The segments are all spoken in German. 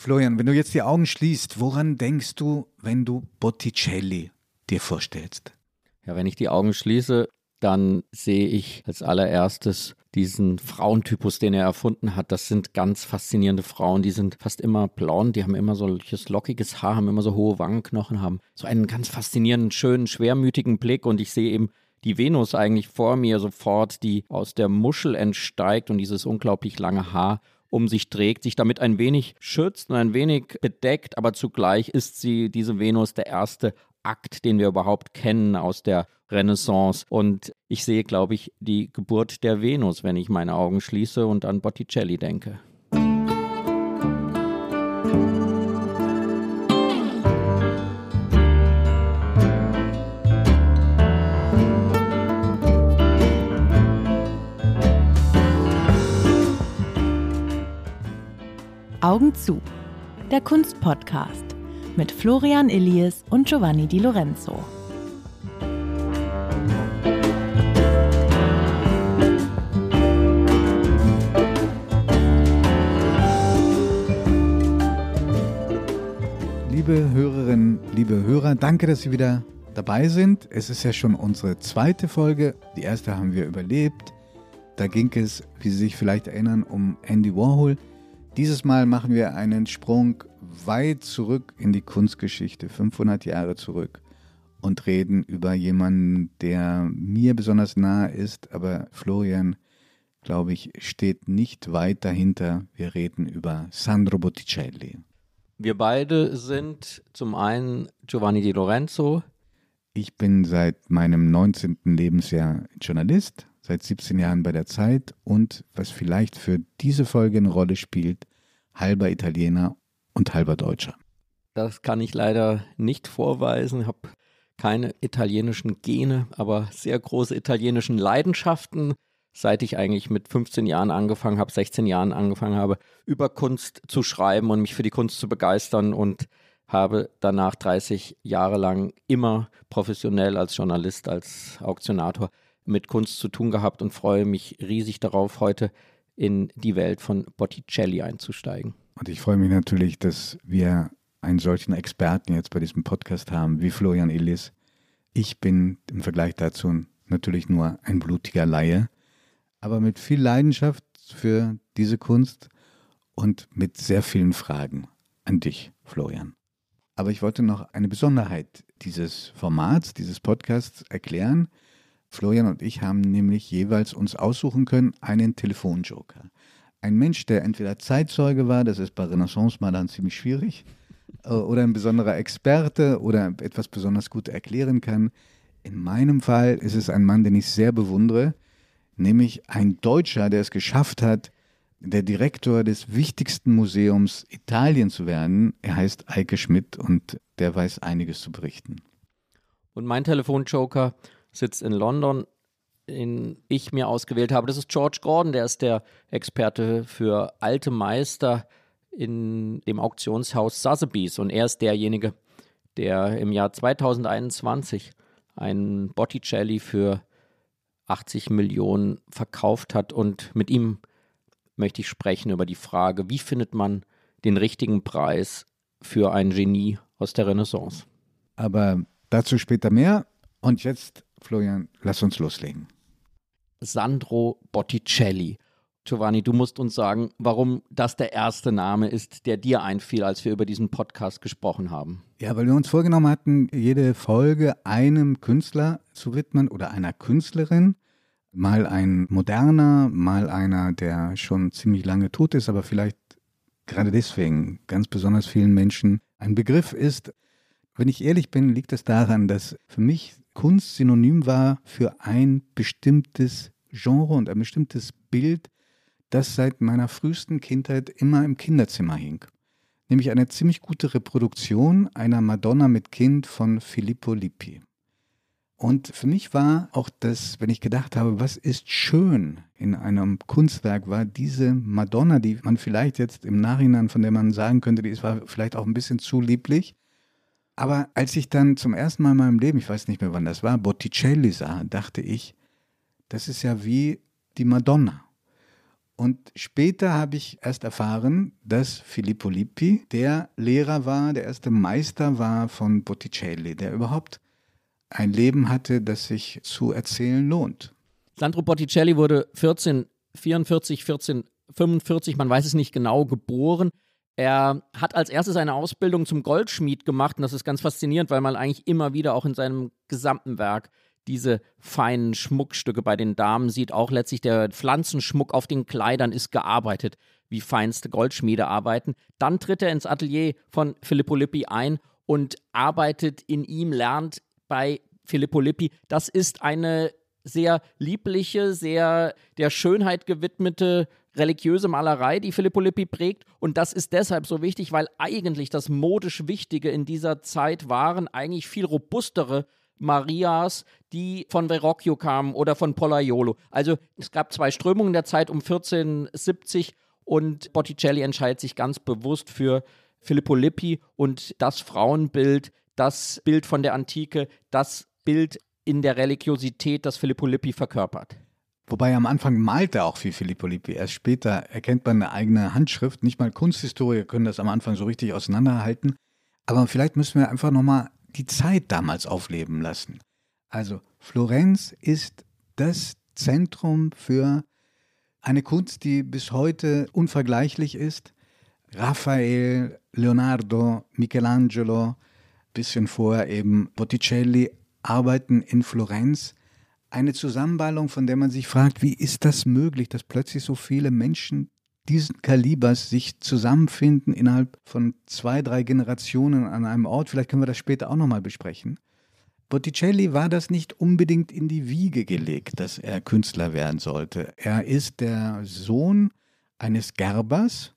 Florian, wenn du jetzt die Augen schließt, woran denkst du, wenn du Botticelli dir vorstellst? Ja, wenn ich die Augen schließe, dann sehe ich als allererstes diesen Frauentypus, den er erfunden hat. Das sind ganz faszinierende Frauen, die sind fast immer blond, die haben immer solches lockiges Haar, haben immer so hohe Wangenknochen, haben so einen ganz faszinierenden, schönen, schwermütigen Blick und ich sehe eben die Venus eigentlich vor mir sofort, die aus der Muschel entsteigt und dieses unglaublich lange Haar um sich trägt, sich damit ein wenig schützt und ein wenig bedeckt, aber zugleich ist sie, diese Venus, der erste Akt, den wir überhaupt kennen aus der Renaissance. Und ich sehe, glaube ich, die Geburt der Venus, wenn ich meine Augen schließe und an Botticelli denke. Augen zu. Der Kunstpodcast mit Florian Illies und Giovanni Di Lorenzo. Liebe Hörerinnen, liebe Hörer, danke, dass Sie wieder dabei sind. Es ist ja schon unsere zweite Folge. Die erste haben wir überlebt. Da ging es, wie Sie sich vielleicht erinnern, um Andy Warhol. Dieses Mal machen wir einen Sprung weit zurück in die Kunstgeschichte, 500 Jahre zurück, und reden über jemanden, der mir besonders nahe ist, aber Florian, glaube ich, steht nicht weit dahinter. Wir reden über Sandro Botticelli. Wir beide sind zum einen Giovanni Di Lorenzo. Ich bin seit meinem 19. Lebensjahr Journalist, seit 17 Jahren bei der Zeit und was vielleicht für diese Folge eine Rolle spielt, halber Italiener und halber Deutscher. Das kann ich leider nicht vorweisen. Ich habe keine italienischen Gene, aber sehr große italienischen Leidenschaften. Seit ich eigentlich mit 15 Jahren angefangen habe, 16 Jahren angefangen habe, über Kunst zu schreiben und mich für die Kunst zu begeistern und habe danach 30 Jahre lang immer professionell als Journalist, als Auktionator mit Kunst zu tun gehabt und freue mich riesig darauf, heute in die Welt von Botticelli einzusteigen. Und ich freue mich natürlich, dass wir einen solchen Experten jetzt bei diesem Podcast haben wie Florian Illis. Ich bin im Vergleich dazu natürlich nur ein blutiger Laie, aber mit viel Leidenschaft für diese Kunst und mit sehr vielen Fragen an dich, Florian. Aber ich wollte noch eine Besonderheit dieses Formats, dieses Podcasts erklären. Florian und ich haben nämlich jeweils uns aussuchen können, einen Telefonjoker. Ein Mensch, der entweder Zeitzeuge war, das ist bei Renaissance mal dann ziemlich schwierig, äh, oder ein besonderer Experte oder etwas besonders gut erklären kann. In meinem Fall ist es ein Mann, den ich sehr bewundere, nämlich ein Deutscher, der es geschafft hat, der Direktor des wichtigsten Museums Italien zu werden. Er heißt Eike Schmidt und der weiß einiges zu berichten. Und mein Telefonjoker sitzt in London, den ich mir ausgewählt habe. Das ist George Gordon, der ist der Experte für alte Meister in dem Auktionshaus Sotheby's und er ist derjenige, der im Jahr 2021 einen Botticelli für 80 Millionen verkauft hat und mit ihm möchte ich sprechen über die Frage, wie findet man den richtigen Preis für ein Genie aus der Renaissance. Aber dazu später mehr. Und jetzt Florian, lass uns loslegen. Sandro Botticelli. Giovanni, du musst uns sagen, warum das der erste Name ist, der dir einfiel, als wir über diesen Podcast gesprochen haben. Ja, weil wir uns vorgenommen hatten, jede Folge einem Künstler zu widmen oder einer Künstlerin. Mal ein moderner, mal einer, der schon ziemlich lange tot ist, aber vielleicht gerade deswegen ganz besonders vielen Menschen ein Begriff ist. Wenn ich ehrlich bin, liegt es daran, dass für mich Kunst synonym war für ein bestimmtes Genre und ein bestimmtes Bild, das seit meiner frühesten Kindheit immer im Kinderzimmer hing. Nämlich eine ziemlich gute Reproduktion einer Madonna mit Kind von Filippo Lippi. Und für mich war auch das, wenn ich gedacht habe, was ist schön in einem Kunstwerk, war diese Madonna, die man vielleicht jetzt im Nachhinein, von der man sagen könnte, die war vielleicht auch ein bisschen zu lieblich, aber als ich dann zum ersten Mal in meinem Leben, ich weiß nicht mehr wann das war, Botticelli sah, dachte ich, das ist ja wie die Madonna. Und später habe ich erst erfahren, dass Filippo Lippi der Lehrer war, der erste Meister war von Botticelli, der überhaupt ein Leben hatte, das sich zu erzählen lohnt. Sandro Botticelli wurde 1444, 1445, man weiß es nicht genau, geboren. Er hat als erstes eine Ausbildung zum Goldschmied gemacht und das ist ganz faszinierend, weil man eigentlich immer wieder auch in seinem gesamten Werk diese feinen Schmuckstücke bei den Damen sieht. Auch letztlich der Pflanzenschmuck auf den Kleidern ist gearbeitet, wie feinste Goldschmiede arbeiten. Dann tritt er ins Atelier von Filippo Lippi ein und arbeitet in ihm, lernt bei Filippo Lippi. Das ist eine sehr liebliche, sehr der Schönheit gewidmete religiöse Malerei, die Filippo Lippi prägt. Und das ist deshalb so wichtig, weil eigentlich das modisch Wichtige in dieser Zeit waren eigentlich viel robustere Marias, die von Verrocchio kamen oder von Pollaiolo. Also es gab zwei Strömungen der Zeit um 1470 und Botticelli entscheidet sich ganz bewusst für Filippo Lippi und das Frauenbild, das Bild von der Antike, das Bild in der Religiosität, das Filippo Lippi verkörpert. Wobei am Anfang malt er auch wie Filippo Lippi. Erst später erkennt man eine eigene Handschrift. Nicht mal Kunsthistoriker können das am Anfang so richtig auseinanderhalten. Aber vielleicht müssen wir einfach nochmal die Zeit damals aufleben lassen. Also Florenz ist das Zentrum für eine Kunst, die bis heute unvergleichlich ist. Raphael, Leonardo, Michelangelo, bisschen vorher eben Botticelli arbeiten in Florenz. Eine Zusammenballung, von der man sich fragt, wie ist das möglich, dass plötzlich so viele Menschen diesen Kalibers sich zusammenfinden innerhalb von zwei, drei Generationen an einem Ort. Vielleicht können wir das später auch nochmal besprechen. Botticelli war das nicht unbedingt in die Wiege gelegt, dass er Künstler werden sollte. Er ist der Sohn eines Gerbers.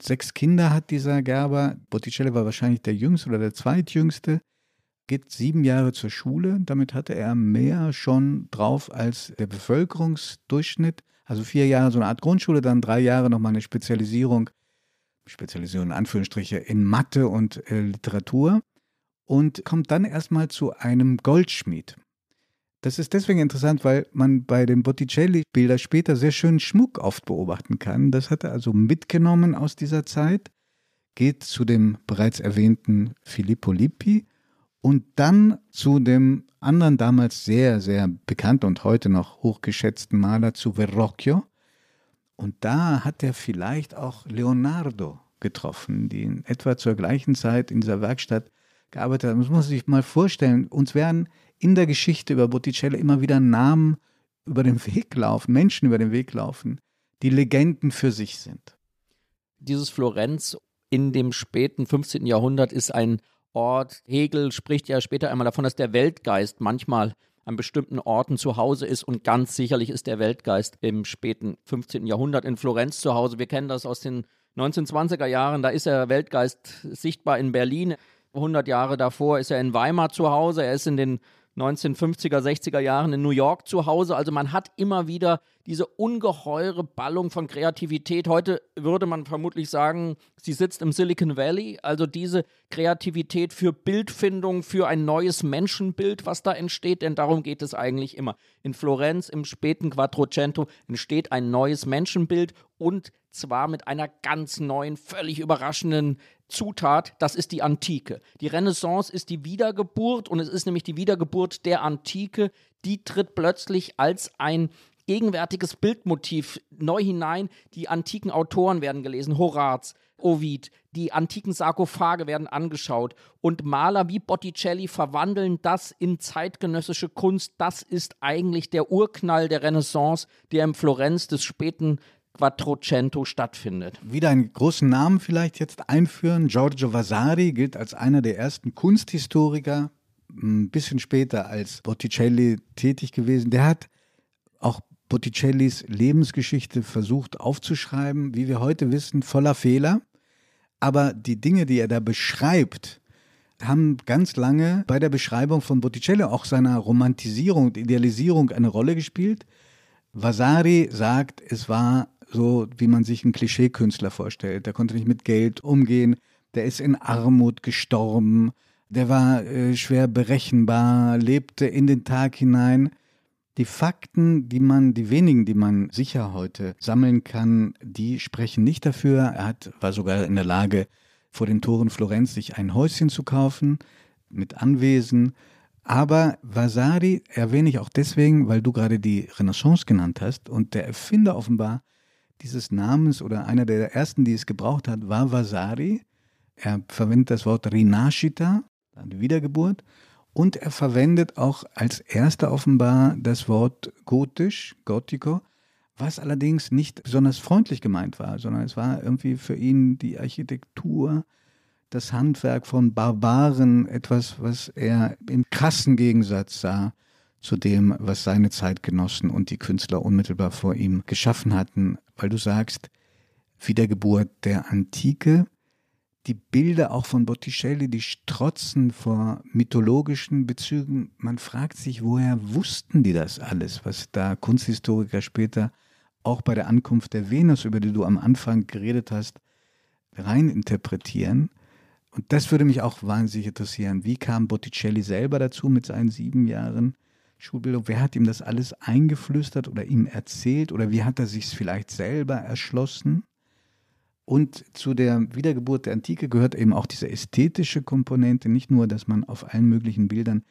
Sechs Kinder hat dieser Gerber. Botticelli war wahrscheinlich der jüngste oder der zweitjüngste. Geht sieben Jahre zur Schule. Damit hatte er mehr schon drauf als der Bevölkerungsdurchschnitt. Also vier Jahre so eine Art Grundschule, dann drei Jahre nochmal eine Spezialisierung, Spezialisierung in Anführungsstriche, in Mathe und äh, Literatur und kommt dann erstmal zu einem Goldschmied. Das ist deswegen interessant, weil man bei den Botticelli-Bildern später sehr schönen Schmuck oft beobachten kann. Das hat er also mitgenommen aus dieser Zeit, geht zu dem bereits erwähnten Filippo Lippi und dann zu dem anderen damals sehr, sehr bekannten und heute noch hochgeschätzten Maler, zu Verrocchio. Und da hat er vielleicht auch Leonardo getroffen, die in etwa zur gleichen Zeit in dieser Werkstatt gearbeitet haben. Das muss man sich mal vorstellen. Uns werden in der Geschichte über Botticelli immer wieder Namen über den Weg laufen, Menschen über den Weg laufen, die Legenden für sich sind. Dieses Florenz in dem späten 15. Jahrhundert ist ein Ort. Hegel spricht ja später einmal davon, dass der Weltgeist manchmal an bestimmten Orten zu Hause ist und ganz sicherlich ist der Weltgeist im späten 15. Jahrhundert in Florenz zu Hause. Wir kennen das aus den 1920er Jahren, da ist der Weltgeist sichtbar in Berlin. 100 Jahre davor ist er in Weimar zu Hause, er ist in den 1950er, 60er Jahren in New York zu Hause. Also man hat immer wieder diese ungeheure Ballung von Kreativität. Heute würde man vermutlich sagen, sie sitzt im Silicon Valley. Also diese Kreativität für Bildfindung, für ein neues Menschenbild, was da entsteht. Denn darum geht es eigentlich immer. In Florenz im späten Quattrocento entsteht ein neues Menschenbild und zwar mit einer ganz neuen, völlig überraschenden Zutat, das ist die Antike. Die Renaissance ist die Wiedergeburt und es ist nämlich die Wiedergeburt der Antike, die tritt plötzlich als ein gegenwärtiges Bildmotiv neu hinein. Die antiken Autoren werden gelesen, Horaz, Ovid, die antiken Sarkophage werden angeschaut und Maler wie Botticelli verwandeln das in zeitgenössische Kunst. Das ist eigentlich der Urknall der Renaissance, der im Florenz des späten Quattrocento stattfindet. Wieder einen großen Namen vielleicht jetzt einführen. Giorgio Vasari gilt als einer der ersten Kunsthistoriker, ein bisschen später als Botticelli tätig gewesen. Der hat auch Botticellis Lebensgeschichte versucht aufzuschreiben, wie wir heute wissen, voller Fehler. Aber die Dinge, die er da beschreibt, haben ganz lange bei der Beschreibung von Botticelli, auch seiner Romantisierung und Idealisierung eine Rolle gespielt. Vasari sagt, es war so wie man sich einen Klischeekünstler vorstellt. Der konnte nicht mit Geld umgehen, der ist in Armut gestorben, der war äh, schwer berechenbar, lebte in den Tag hinein. Die Fakten, die man, die wenigen, die man sicher heute sammeln kann, die sprechen nicht dafür. Er hat, war sogar in der Lage, vor den Toren Florenz sich ein Häuschen zu kaufen mit Anwesen. Aber Vasari erwähne ich auch deswegen, weil du gerade die Renaissance genannt hast und der Erfinder offenbar dieses Namens oder einer der ersten, die es gebraucht hat, war Vasari. Er verwendet das Wort Rinascita, die Wiedergeburt, und er verwendet auch als erster offenbar das Wort gotisch, Gotico, was allerdings nicht besonders freundlich gemeint war, sondern es war irgendwie für ihn die Architektur, das Handwerk von Barbaren, etwas, was er im krassen Gegensatz sah zu dem, was seine Zeitgenossen und die Künstler unmittelbar vor ihm geschaffen hatten, weil du sagst, Wiedergeburt der Antike, die Bilder auch von Botticelli, die strotzen vor mythologischen Bezügen. Man fragt sich, woher wussten die das alles, was da Kunsthistoriker später auch bei der Ankunft der Venus, über die du am Anfang geredet hast, rein interpretieren. Und das würde mich auch wahnsinnig interessieren. Wie kam Botticelli selber dazu mit seinen sieben Jahren Schulbildung? Wer hat ihm das alles eingeflüstert oder ihm erzählt? Oder wie hat er sich es vielleicht selber erschlossen? Und zu der Wiedergeburt der Antike gehört eben auch diese ästhetische Komponente, nicht nur, dass man auf allen möglichen Bildern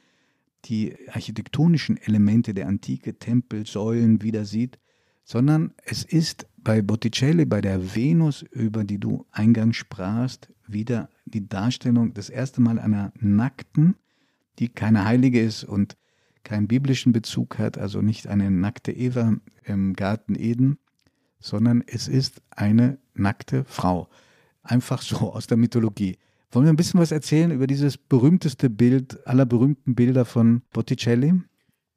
die architektonischen Elemente der Antike, Tempel, Säulen wieder sieht, sondern es ist bei Botticelli, bei der Venus, über die du eingangs sprachst, wieder die Darstellung das erste Mal einer Nackten, die keine Heilige ist und keinen biblischen Bezug hat, also nicht eine nackte Eva im Garten Eden, sondern es ist eine nackte Frau. Einfach so aus der Mythologie. Wollen wir ein bisschen was erzählen über dieses berühmteste Bild aller berühmten Bilder von Botticelli?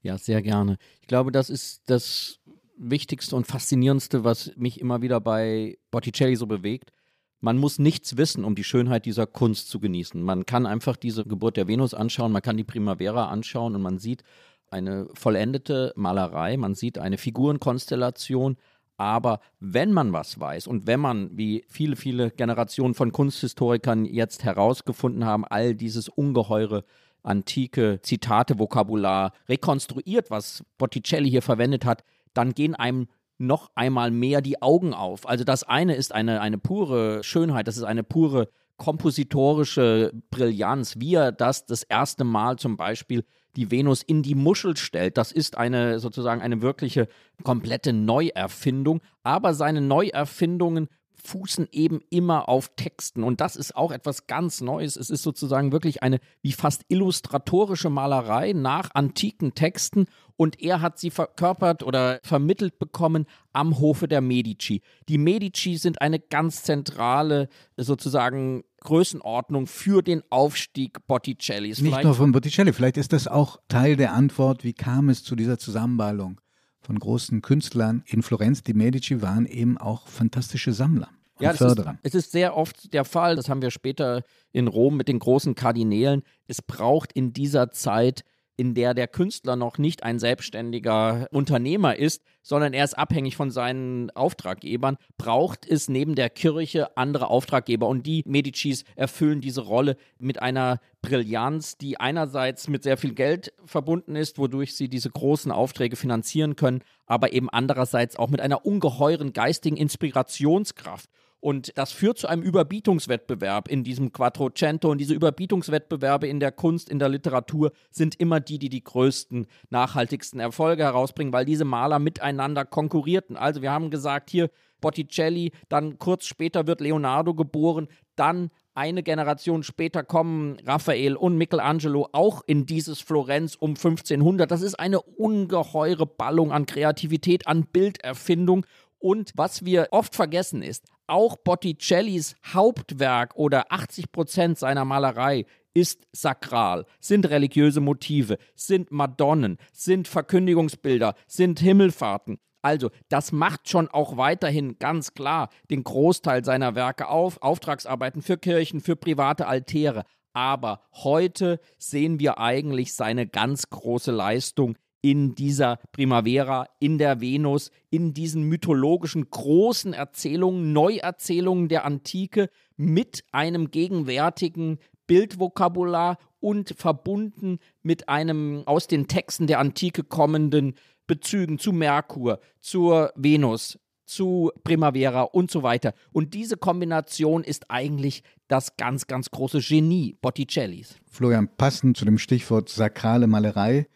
Ja, sehr gerne. Ich glaube, das ist das Wichtigste und Faszinierendste, was mich immer wieder bei Botticelli so bewegt. Man muss nichts wissen, um die Schönheit dieser Kunst zu genießen. Man kann einfach diese Geburt der Venus anschauen, man kann die Primavera anschauen und man sieht eine vollendete Malerei, man sieht eine Figurenkonstellation, aber wenn man was weiß und wenn man, wie viele, viele Generationen von Kunsthistorikern jetzt herausgefunden haben, all dieses ungeheure antike Zitate-Vokabular rekonstruiert, was Botticelli hier verwendet hat, dann gehen einem noch einmal mehr die Augen auf. Also das eine ist eine, eine pure Schönheit, das ist eine pure kompositorische Brillanz, wie er das das erste Mal zum Beispiel die Venus in die Muschel stellt. Das ist eine sozusagen eine wirkliche komplette Neuerfindung. Aber seine Neuerfindungen fußen eben immer auf Texten. Und das ist auch etwas ganz Neues. Es ist sozusagen wirklich eine wie fast illustratorische Malerei nach antiken Texten. Und er hat sie verkörpert oder vermittelt bekommen am Hofe der Medici. Die Medici sind eine ganz zentrale sozusagen Größenordnung für den Aufstieg Botticellis. Nicht nur von Botticelli, vielleicht ist das auch Teil der Antwort, wie kam es zu dieser Zusammenballung von großen Künstlern in Florenz. Die Medici waren eben auch fantastische Sammler. Ja, ist, es ist sehr oft der Fall, das haben wir später in Rom mit den großen Kardinälen. Es braucht in dieser Zeit in der der Künstler noch nicht ein selbstständiger Unternehmer ist, sondern er ist abhängig von seinen Auftraggebern, braucht es neben der Kirche andere Auftraggeber. Und die Medicis erfüllen diese Rolle mit einer Brillanz, die einerseits mit sehr viel Geld verbunden ist, wodurch sie diese großen Aufträge finanzieren können, aber eben andererseits auch mit einer ungeheuren geistigen Inspirationskraft. Und das führt zu einem Überbietungswettbewerb in diesem Quattrocento. Und diese Überbietungswettbewerbe in der Kunst, in der Literatur sind immer die, die die größten, nachhaltigsten Erfolge herausbringen, weil diese Maler miteinander konkurrierten. Also wir haben gesagt, hier Botticelli, dann kurz später wird Leonardo geboren, dann eine Generation später kommen Raphael und Michelangelo auch in dieses Florenz um 1500. Das ist eine ungeheure Ballung an Kreativität, an Bilderfindung. Und was wir oft vergessen ist, auch Botticellis Hauptwerk oder 80 Prozent seiner Malerei ist sakral, sind religiöse Motive, sind Madonnen, sind Verkündigungsbilder, sind Himmelfahrten. Also, das macht schon auch weiterhin ganz klar den Großteil seiner Werke auf, Auftragsarbeiten für Kirchen, für private Altäre. Aber heute sehen wir eigentlich seine ganz große Leistung in dieser Primavera, in der Venus, in diesen mythologischen großen Erzählungen, Neuerzählungen der Antike mit einem gegenwärtigen Bildvokabular und verbunden mit einem aus den Texten der Antike kommenden Bezügen zu Merkur, zur Venus, zu Primavera und so weiter. Und diese Kombination ist eigentlich das ganz, ganz große Genie Botticellis. Florian, passend zu dem Stichwort sakrale Malerei.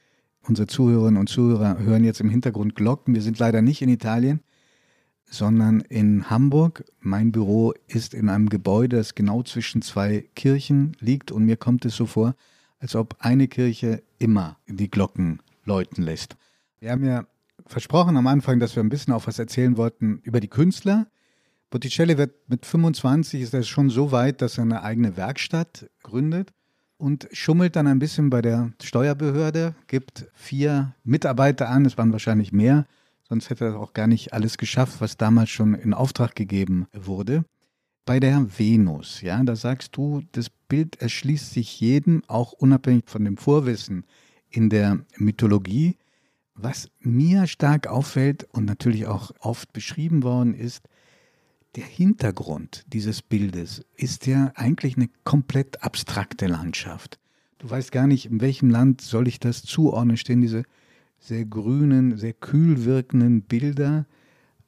Unsere Zuhörerinnen und Zuhörer hören jetzt im Hintergrund Glocken. Wir sind leider nicht in Italien, sondern in Hamburg. Mein Büro ist in einem Gebäude, das genau zwischen zwei Kirchen liegt und mir kommt es so vor, als ob eine Kirche immer die Glocken läuten lässt. Wir haben ja versprochen am Anfang, dass wir ein bisschen auch was erzählen wollten über die Künstler. Botticelli wird mit 25 ist er schon so weit, dass er eine eigene Werkstatt gründet und schummelt dann ein bisschen bei der Steuerbehörde, gibt vier Mitarbeiter an, es waren wahrscheinlich mehr, sonst hätte er auch gar nicht alles geschafft, was damals schon in Auftrag gegeben wurde. Bei der Venus, ja, da sagst du, das Bild erschließt sich jedem, auch unabhängig von dem Vorwissen in der Mythologie. Was mir stark auffällt und natürlich auch oft beschrieben worden ist, der Hintergrund dieses Bildes ist ja eigentlich eine komplett abstrakte Landschaft. Du weißt gar nicht, in welchem Land soll ich das zuordnen, stehen diese sehr grünen, sehr kühl wirkenden Bilder.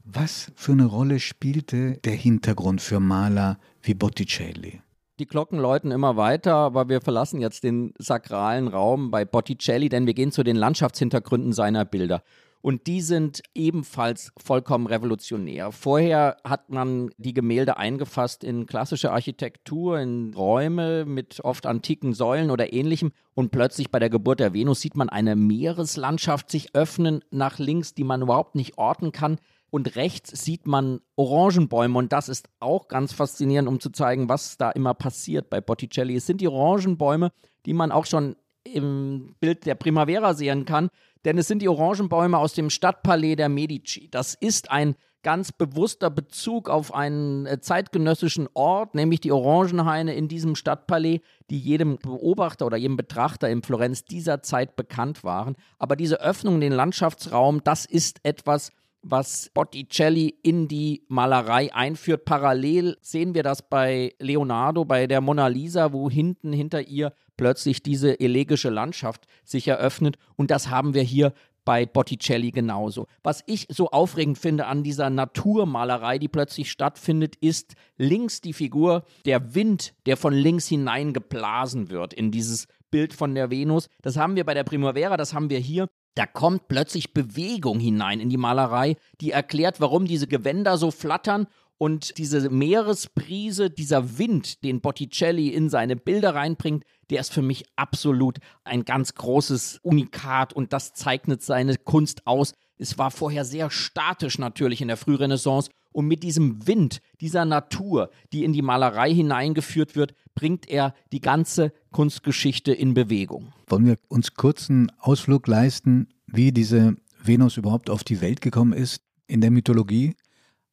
Was für eine Rolle spielte der Hintergrund für Maler wie Botticelli? Die Glocken läuten immer weiter, aber wir verlassen jetzt den sakralen Raum bei Botticelli, denn wir gehen zu den Landschaftshintergründen seiner Bilder. Und die sind ebenfalls vollkommen revolutionär. Vorher hat man die Gemälde eingefasst in klassische Architektur, in Räume mit oft antiken Säulen oder ähnlichem. Und plötzlich bei der Geburt der Venus sieht man eine Meereslandschaft sich öffnen nach links, die man überhaupt nicht orten kann und rechts sieht man Orangenbäume und das ist auch ganz faszinierend, um zu zeigen, was da immer passiert bei Botticelli. Es sind die Orangenbäume, die man auch schon im Bild der Primavera sehen kann, denn es sind die Orangenbäume aus dem Stadtpalais der Medici. Das ist ein ganz bewusster Bezug auf einen äh, zeitgenössischen Ort, nämlich die Orangenhaine in diesem Stadtpalais, die jedem Beobachter oder jedem Betrachter in Florenz dieser Zeit bekannt waren. Aber diese Öffnung in den Landschaftsraum, das ist etwas, was Botticelli in die Malerei einführt. Parallel sehen wir das bei Leonardo, bei der Mona Lisa, wo hinten hinter ihr plötzlich diese elegische Landschaft sich eröffnet. Und das haben wir hier bei Botticelli genauso. Was ich so aufregend finde an dieser Naturmalerei, die plötzlich stattfindet, ist links die Figur, der Wind, der von links hineingeblasen wird in dieses Bild von der Venus. Das haben wir bei der Primavera, das haben wir hier. Da kommt plötzlich Bewegung hinein in die Malerei, die erklärt, warum diese Gewänder so flattern und diese Meeresbrise, dieser Wind, den Botticelli in seine Bilder reinbringt, der ist für mich absolut ein ganz großes Unikat und das zeichnet seine Kunst aus. Es war vorher sehr statisch natürlich in der Frührenaissance und mit diesem Wind, dieser Natur, die in die Malerei hineingeführt wird, bringt er die ganze Kunstgeschichte in Bewegung. Wollen wir uns kurz einen Ausflug leisten, wie diese Venus überhaupt auf die Welt gekommen ist in der Mythologie?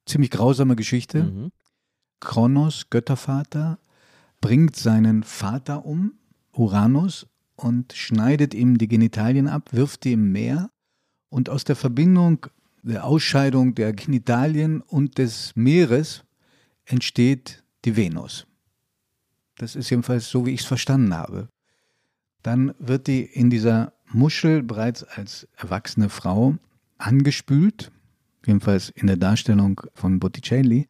Ziemlich grausame Geschichte. Mhm. Kronos, Göttervater, bringt seinen Vater um, Uranus, und schneidet ihm die Genitalien ab, wirft die im Meer. Und aus der Verbindung der Ausscheidung der Genitalien und des Meeres entsteht die Venus. Das ist jedenfalls so, wie ich es verstanden habe. Dann wird die in dieser Muschel bereits als erwachsene Frau angespült, jedenfalls in der Darstellung von Botticelli.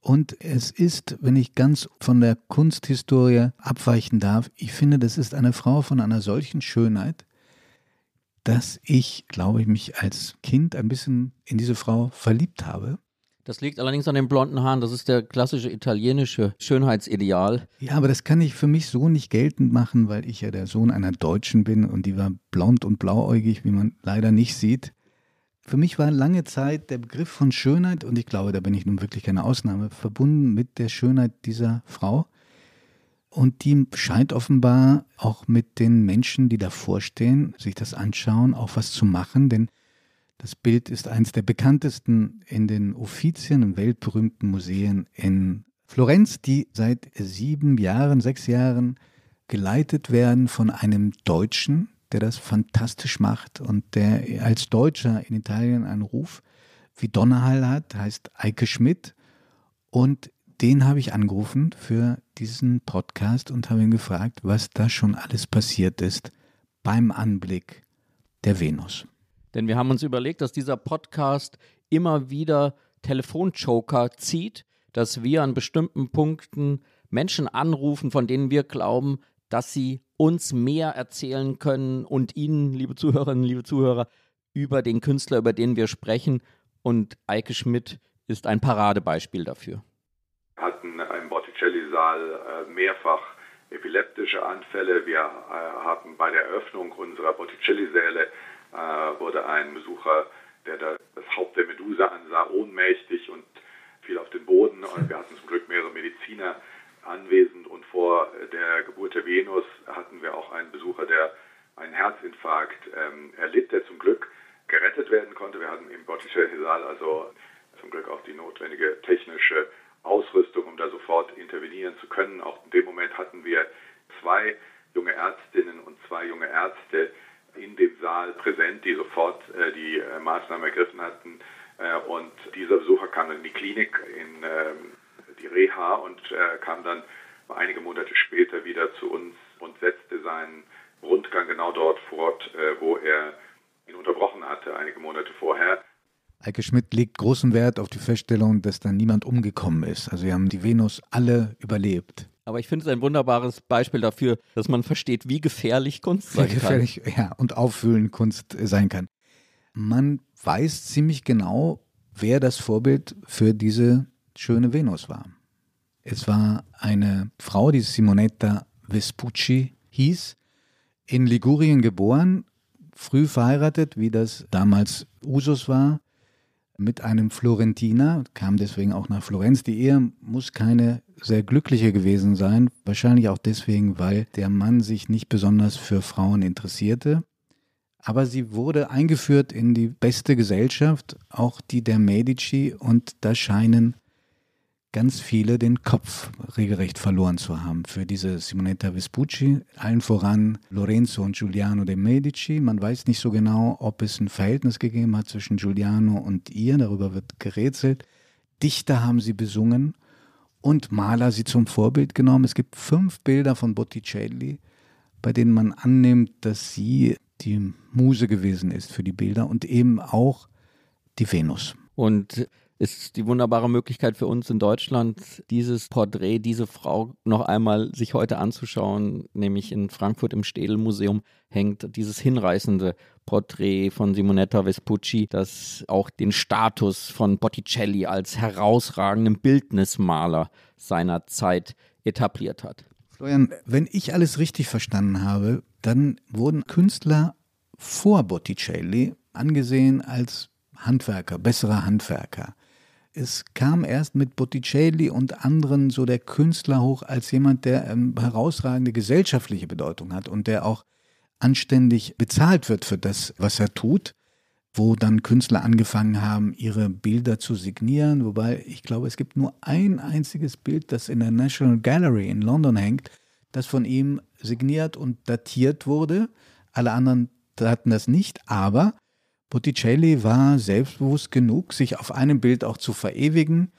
Und es ist, wenn ich ganz von der Kunsthistorie abweichen darf, ich finde, das ist eine Frau von einer solchen Schönheit, dass ich, glaube ich, mich als Kind ein bisschen in diese Frau verliebt habe. Das liegt allerdings an den blonden Haaren. Das ist der klassische italienische Schönheitsideal. Ja, aber das kann ich für mich so nicht geltend machen, weil ich ja der Sohn einer Deutschen bin und die war blond und blauäugig, wie man leider nicht sieht. Für mich war lange Zeit der Begriff von Schönheit, und ich glaube, da bin ich nun wirklich keine Ausnahme, verbunden mit der Schönheit dieser Frau. Und die scheint offenbar auch mit den Menschen, die davor stehen, sich das anschauen, auch was zu machen, denn das Bild ist eines der bekanntesten in den Uffizien, in weltberühmten Museen in Florenz, die seit sieben Jahren, sechs Jahren geleitet werden von einem Deutschen, der das fantastisch macht und der als Deutscher in Italien einen Ruf wie Donnerhall hat, heißt Eike Schmidt. Und den habe ich angerufen für diesen Podcast und habe ihn gefragt, was da schon alles passiert ist beim Anblick der Venus. Denn wir haben uns überlegt, dass dieser Podcast immer wieder Telefonjoker zieht, dass wir an bestimmten Punkten Menschen anrufen, von denen wir glauben, dass sie uns mehr erzählen können und Ihnen, liebe Zuhörerinnen, liebe Zuhörer, über den Künstler, über den wir sprechen. Und Eike Schmidt ist ein Paradebeispiel dafür. Wir hatten im Botticelli-Saal äh, mehrfach epileptische Anfälle. Wir äh, haben bei der Eröffnung unserer Botticelli-Säle äh, wurde ein Besucher, der das Haupt der Medusa ansah, ohnmächtig und fiel auf den Boden. Und wir hatten zum Glück mehrere Mediziner anwesend. Und vor der Geburt der Venus hatten wir auch einen Besucher, der einen Herzinfarkt ähm, erlitt, der zum Glück gerettet werden konnte. Wir hatten im Botticelli-Saal also zum Glück auch die notwendige technische Ausrüstung, um da sofort intervenieren zu können. Auch in dem Moment hatten wir zwei junge Ärztinnen und zwei junge Ärzte in dem Saal präsent, die sofort äh, die äh, Maßnahmen ergriffen hatten. Äh, und dieser Besucher kam in die Klinik, in ähm, die Reha und äh, kam dann einige Monate später wieder zu uns und setzte seinen Rundgang genau dort fort, äh, wo er ihn unterbrochen hatte, einige Monate vorher. Eike Schmidt legt großen Wert auf die Feststellung, dass da niemand umgekommen ist. Also sie haben die Venus alle überlebt. Aber ich finde es ein wunderbares Beispiel dafür, dass man versteht, wie gefährlich Kunst sein wie gefährlich, kann. Ja, und auffühlen Kunst sein kann. Man weiß ziemlich genau, wer das Vorbild für diese schöne Venus war. Es war eine Frau, die Simonetta Vespucci hieß, in Ligurien geboren, früh verheiratet, wie das damals Usus war, mit einem Florentiner, kam deswegen auch nach Florenz. Die Ehe muss keine sehr glückliche gewesen sein, wahrscheinlich auch deswegen, weil der Mann sich nicht besonders für Frauen interessierte. Aber sie wurde eingeführt in die beste Gesellschaft, auch die der Medici, und da scheinen ganz viele den Kopf regelrecht verloren zu haben für diese Simonetta Vespucci, allen voran Lorenzo und Giuliano de Medici. Man weiß nicht so genau, ob es ein Verhältnis gegeben hat zwischen Giuliano und ihr, darüber wird gerätselt. Dichter haben sie besungen und Maler sie zum Vorbild genommen. Es gibt fünf Bilder von Botticelli, bei denen man annimmt, dass sie die Muse gewesen ist für die Bilder und eben auch die Venus. Und ist die wunderbare Möglichkeit für uns in Deutschland, dieses Porträt, diese Frau noch einmal sich heute anzuschauen, nämlich in Frankfurt im Städel-Museum hängt dieses hinreißende Porträt von Simonetta Vespucci, das auch den Status von Botticelli als herausragenden Bildnismaler seiner Zeit etabliert hat. Florian, wenn ich alles richtig verstanden habe, dann wurden Künstler vor Botticelli angesehen als Handwerker, bessere Handwerker es kam erst mit Botticelli und anderen so der Künstler hoch als jemand, der ähm, herausragende gesellschaftliche Bedeutung hat und der auch anständig bezahlt wird für das, was er tut, wo dann Künstler angefangen haben, ihre Bilder zu signieren, wobei ich glaube, es gibt nur ein einziges Bild, das in der National Gallery in London hängt, das von ihm signiert und datiert wurde. Alle anderen hatten das nicht, aber Botticelli war selbstbewusst genug, sich auf einem Bild auch zu verewigen.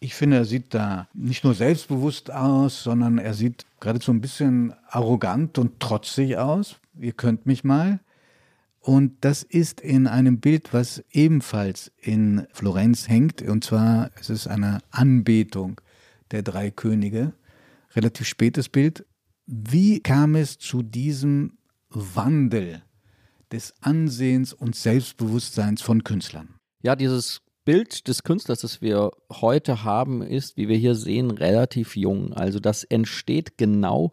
Ich finde, er sieht da nicht nur selbstbewusst aus, sondern er sieht geradezu ein bisschen arrogant und trotzig aus. Ihr könnt mich mal. Und das ist in einem Bild, was ebenfalls in Florenz hängt. Und zwar es ist eine Anbetung der drei Könige. Relativ spätes Bild. Wie kam es zu diesem Wandel des Ansehens und Selbstbewusstseins von Künstlern. Ja, dieses Bild des Künstlers, das wir heute haben, ist, wie wir hier sehen, relativ jung. Also das entsteht genau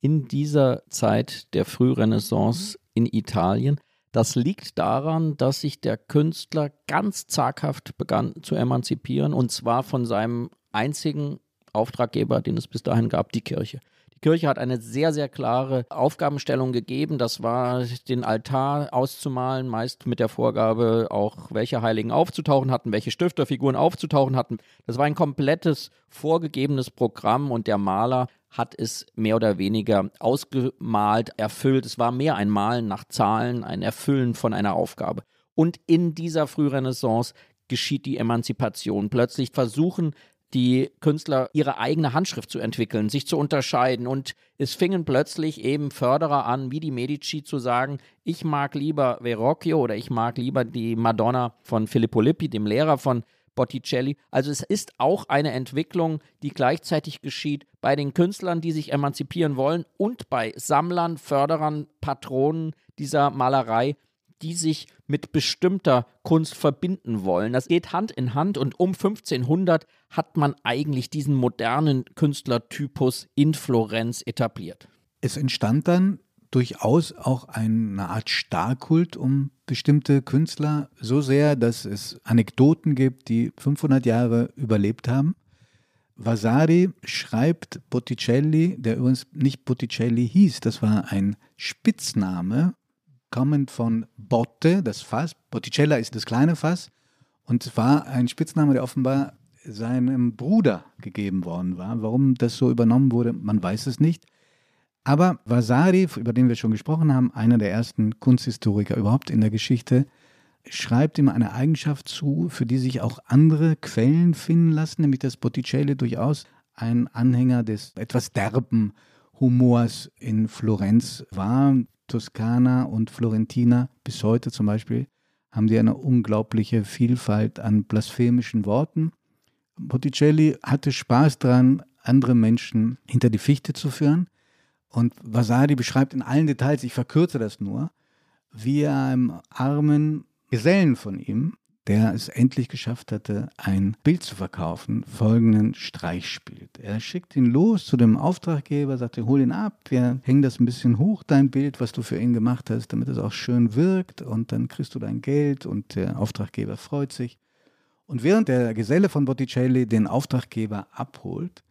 in dieser Zeit der Frührenaissance in Italien. Das liegt daran, dass sich der Künstler ganz zaghaft begann zu emanzipieren und zwar von seinem einzigen Auftraggeber, den es bis dahin gab, die Kirche. Die Kirche hat eine sehr, sehr klare Aufgabenstellung gegeben. Das war, den Altar auszumalen, meist mit der Vorgabe, auch welche Heiligen aufzutauchen hatten, welche Stifterfiguren aufzutauchen hatten. Das war ein komplettes vorgegebenes Programm und der Maler hat es mehr oder weniger ausgemalt, erfüllt. Es war mehr ein Malen nach Zahlen, ein Erfüllen von einer Aufgabe. Und in dieser Frührenaissance geschieht die Emanzipation. Plötzlich versuchen die Künstler ihre eigene Handschrift zu entwickeln, sich zu unterscheiden. Und es fingen plötzlich eben Förderer an, wie die Medici, zu sagen, ich mag lieber Verrocchio oder ich mag lieber die Madonna von Filippo Lippi, dem Lehrer von Botticelli. Also es ist auch eine Entwicklung, die gleichzeitig geschieht bei den Künstlern, die sich emanzipieren wollen und bei Sammlern, Förderern, Patronen dieser Malerei, die sich mit bestimmter Kunst verbinden wollen. Das geht Hand in Hand und um 1500 hat man eigentlich diesen modernen Künstlertypus in Florenz etabliert. Es entstand dann durchaus auch eine Art Starkult um bestimmte Künstler, so sehr, dass es Anekdoten gibt, die 500 Jahre überlebt haben. Vasari schreibt Botticelli, der übrigens nicht Botticelli hieß, das war ein Spitzname kommend von Botte, das Fass. Botticella ist das kleine Fass. Und zwar ein Spitzname, der offenbar seinem Bruder gegeben worden war. Warum das so übernommen wurde, man weiß es nicht. Aber Vasari, über den wir schon gesprochen haben, einer der ersten Kunsthistoriker überhaupt in der Geschichte, schreibt ihm eine Eigenschaft zu, für die sich auch andere Quellen finden lassen, nämlich dass Botticelli durchaus ein Anhänger des etwas derben Humors in Florenz war. Toskana und Florentina bis heute zum Beispiel haben die eine unglaubliche Vielfalt an blasphemischen Worten. Botticelli hatte Spaß daran, andere Menschen hinter die Fichte zu führen. Und Vasari beschreibt in allen Details, ich verkürze das nur, wie er einem armen Gesellen von ihm der es endlich geschafft hatte, ein Bild zu verkaufen, folgenden Streich spielt. Er schickt ihn los zu dem Auftraggeber, sagt, hol ihn ab, wir hängen das ein bisschen hoch, dein Bild, was du für ihn gemacht hast, damit es auch schön wirkt und dann kriegst du dein Geld und der Auftraggeber freut sich. Und während der Geselle von Botticelli den Auftraggeber abholt,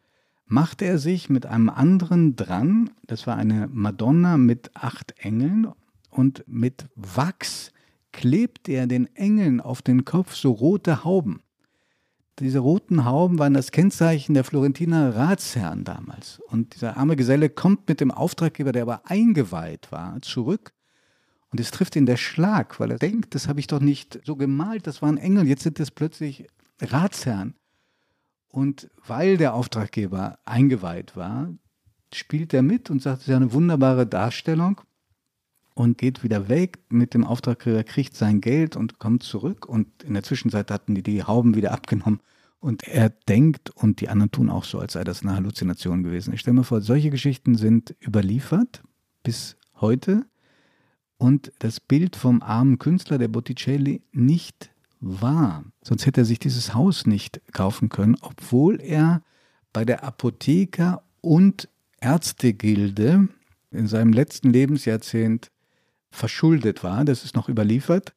machte er sich mit einem anderen dran, das war eine Madonna mit acht Engeln und mit Wachs klebt er den Engeln auf den Kopf so rote Hauben. Diese roten Hauben waren das Kennzeichen der Florentiner Ratsherren damals. Und dieser arme Geselle kommt mit dem Auftraggeber, der aber eingeweiht war, zurück. Und es trifft ihn der Schlag, weil er denkt, das habe ich doch nicht so gemalt, das waren Engel, jetzt sind das plötzlich Ratsherren. Und weil der Auftraggeber eingeweiht war, spielt er mit und sagt, es ist eine wunderbare Darstellung und geht wieder weg mit dem Auftraggeber, kriegt sein Geld und kommt zurück. Und in der Zwischenzeit hatten die die Hauben wieder abgenommen. Und er denkt, und die anderen tun auch so, als sei das eine Halluzination gewesen. Ich stelle mir vor, solche Geschichten sind überliefert bis heute. Und das Bild vom armen Künstler, der Botticelli, nicht wahr. Sonst hätte er sich dieses Haus nicht kaufen können, obwohl er bei der Apotheker und Ärztegilde in seinem letzten Lebensjahrzehnt verschuldet war, das ist noch überliefert,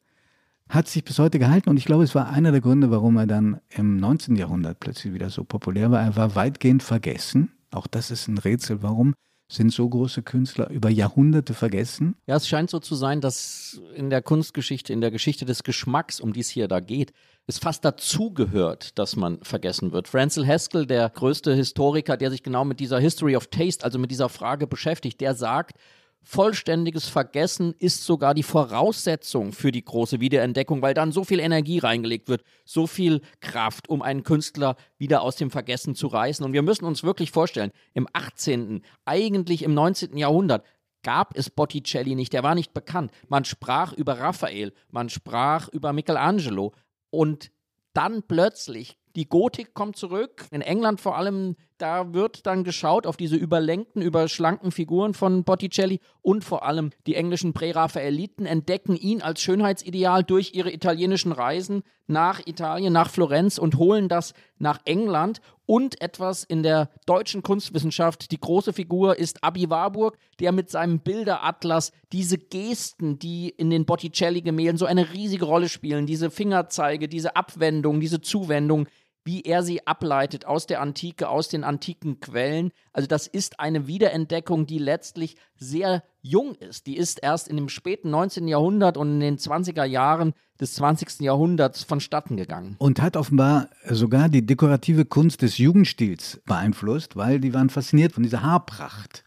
hat sich bis heute gehalten und ich glaube, es war einer der Gründe, warum er dann im 19. Jahrhundert plötzlich wieder so populär war. Er war weitgehend vergessen. Auch das ist ein Rätsel. Warum sind so große Künstler über Jahrhunderte vergessen? Ja, es scheint so zu sein, dass in der Kunstgeschichte, in der Geschichte des Geschmacks, um die es hier da geht, es fast dazugehört, dass man vergessen wird. Francis Haskell, der größte Historiker, der sich genau mit dieser History of Taste, also mit dieser Frage beschäftigt, der sagt, Vollständiges Vergessen ist sogar die Voraussetzung für die große Wiederentdeckung, weil dann so viel Energie reingelegt wird, so viel Kraft, um einen Künstler wieder aus dem Vergessen zu reißen. Und wir müssen uns wirklich vorstellen, im 18., eigentlich im 19. Jahrhundert, gab es Botticelli nicht, der war nicht bekannt. Man sprach über Raphael, man sprach über Michelangelo und dann plötzlich die Gotik kommt zurück. In England vor allem, da wird dann geschaut auf diese überlenkten, überschlanken Figuren von Botticelli und vor allem die englischen Präraphaeliten entdecken ihn als Schönheitsideal durch ihre italienischen Reisen nach Italien, nach Florenz und holen das nach England und etwas in der deutschen Kunstwissenschaft. Die große Figur ist Abi Warburg, der mit seinem Bilderatlas diese Gesten, die in den Botticelli-Gemälden so eine riesige Rolle spielen, diese Fingerzeige, diese Abwendung, diese Zuwendung, wie er sie ableitet aus der Antike, aus den antiken Quellen. Also das ist eine Wiederentdeckung, die letztlich sehr jung ist. Die ist erst in dem späten 19. Jahrhundert und in den 20er Jahren des 20. Jahrhunderts vonstatten gegangen. Und hat offenbar sogar die dekorative Kunst des Jugendstils beeinflusst, weil die waren fasziniert von dieser Haarpracht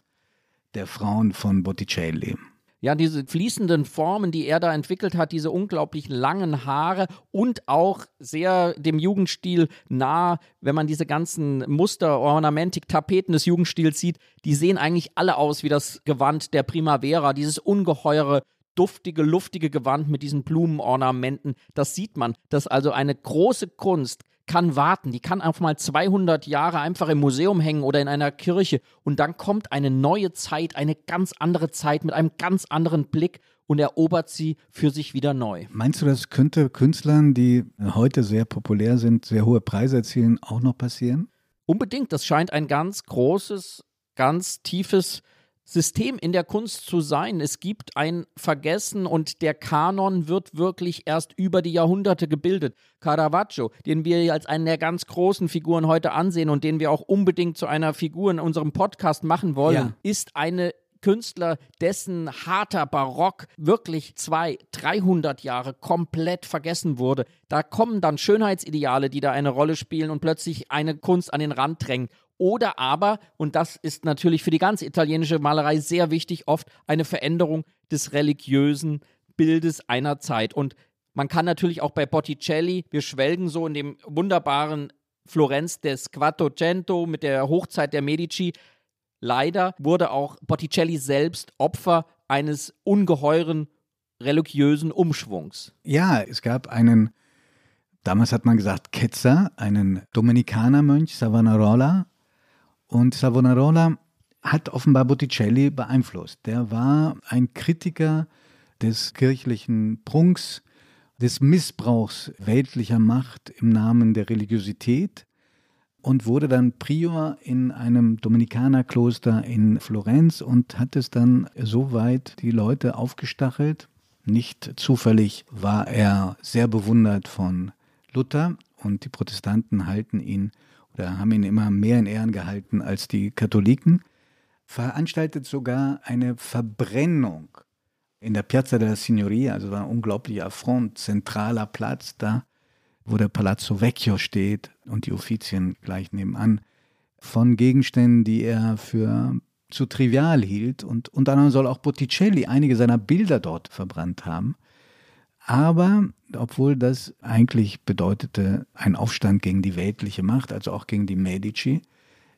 der Frauen von Botticelli. Ja, diese fließenden Formen, die er da entwickelt hat, diese unglaublich langen Haare und auch sehr dem Jugendstil nah, wenn man diese ganzen Muster, Ornamentik, Tapeten des Jugendstils sieht, die sehen eigentlich alle aus wie das Gewand der Primavera, dieses ungeheure duftige, luftige Gewand mit diesen Blumenornamenten. Das sieht man, dass also eine große Kunst kann warten, die kann einfach mal 200 Jahre einfach im Museum hängen oder in einer Kirche und dann kommt eine neue Zeit, eine ganz andere Zeit mit einem ganz anderen Blick und erobert sie für sich wieder neu. Meinst du, das könnte Künstlern, die heute sehr populär sind, sehr hohe Preise erzielen, auch noch passieren? Unbedingt, das scheint ein ganz großes, ganz tiefes System in der Kunst zu sein. Es gibt ein Vergessen und der Kanon wird wirklich erst über die Jahrhunderte gebildet. Caravaggio, den wir als einen der ganz großen Figuren heute ansehen und den wir auch unbedingt zu einer Figur in unserem Podcast machen wollen, ja. ist eine Künstler, dessen harter Barock wirklich zwei, 300 Jahre komplett vergessen wurde. Da kommen dann Schönheitsideale, die da eine Rolle spielen und plötzlich eine Kunst an den Rand drängen. Oder aber, und das ist natürlich für die ganze italienische Malerei sehr wichtig, oft eine Veränderung des religiösen Bildes einer Zeit. Und man kann natürlich auch bei Botticelli, wir schwelgen so in dem wunderbaren Florenz des Quattrocento mit der Hochzeit der Medici. Leider wurde auch Botticelli selbst Opfer eines ungeheuren religiösen Umschwungs. Ja, es gab einen, damals hat man gesagt, Ketzer, einen Dominikanermönch, Savonarola, und Savonarola hat offenbar Botticelli beeinflusst. Der war ein Kritiker des kirchlichen Prunks, des Missbrauchs weltlicher Macht im Namen der Religiosität und wurde dann Prior in einem Dominikanerkloster in Florenz und hat es dann so weit die Leute aufgestachelt. Nicht zufällig war er sehr bewundert von Luther und die Protestanten halten ihn oder haben ihn immer mehr in Ehren gehalten als die Katholiken, veranstaltet sogar eine Verbrennung in der Piazza della Signoria, also war ein unglaublicher Affront, zentraler Platz da, wo der Palazzo Vecchio steht und die Offizien gleich nebenan, von Gegenständen, die er für zu trivial hielt. Und unter anderem soll auch Botticelli einige seiner Bilder dort verbrannt haben. Aber obwohl das eigentlich bedeutete ein Aufstand gegen die weltliche Macht, also auch gegen die Medici,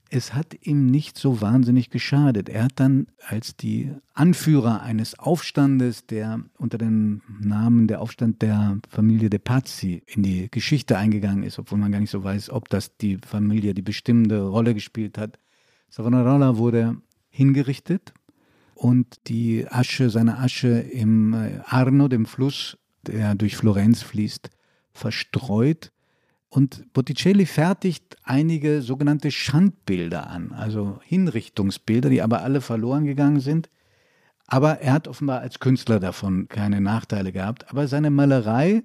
es hat ihm nicht so wahnsinnig geschadet. Er hat dann als die Anführer eines Aufstandes, der unter dem Namen der Aufstand der Familie de Pazzi in die Geschichte eingegangen ist, obwohl man gar nicht so weiß, ob das die Familie die bestimmende Rolle gespielt hat. Savonarola wurde hingerichtet und die Asche, seine Asche im äh, Arno, dem Fluss, der durch Florenz fließt, verstreut. Und Botticelli fertigt einige sogenannte Schandbilder an, also Hinrichtungsbilder, die aber alle verloren gegangen sind. Aber er hat offenbar als Künstler davon keine Nachteile gehabt. Aber seine Malerei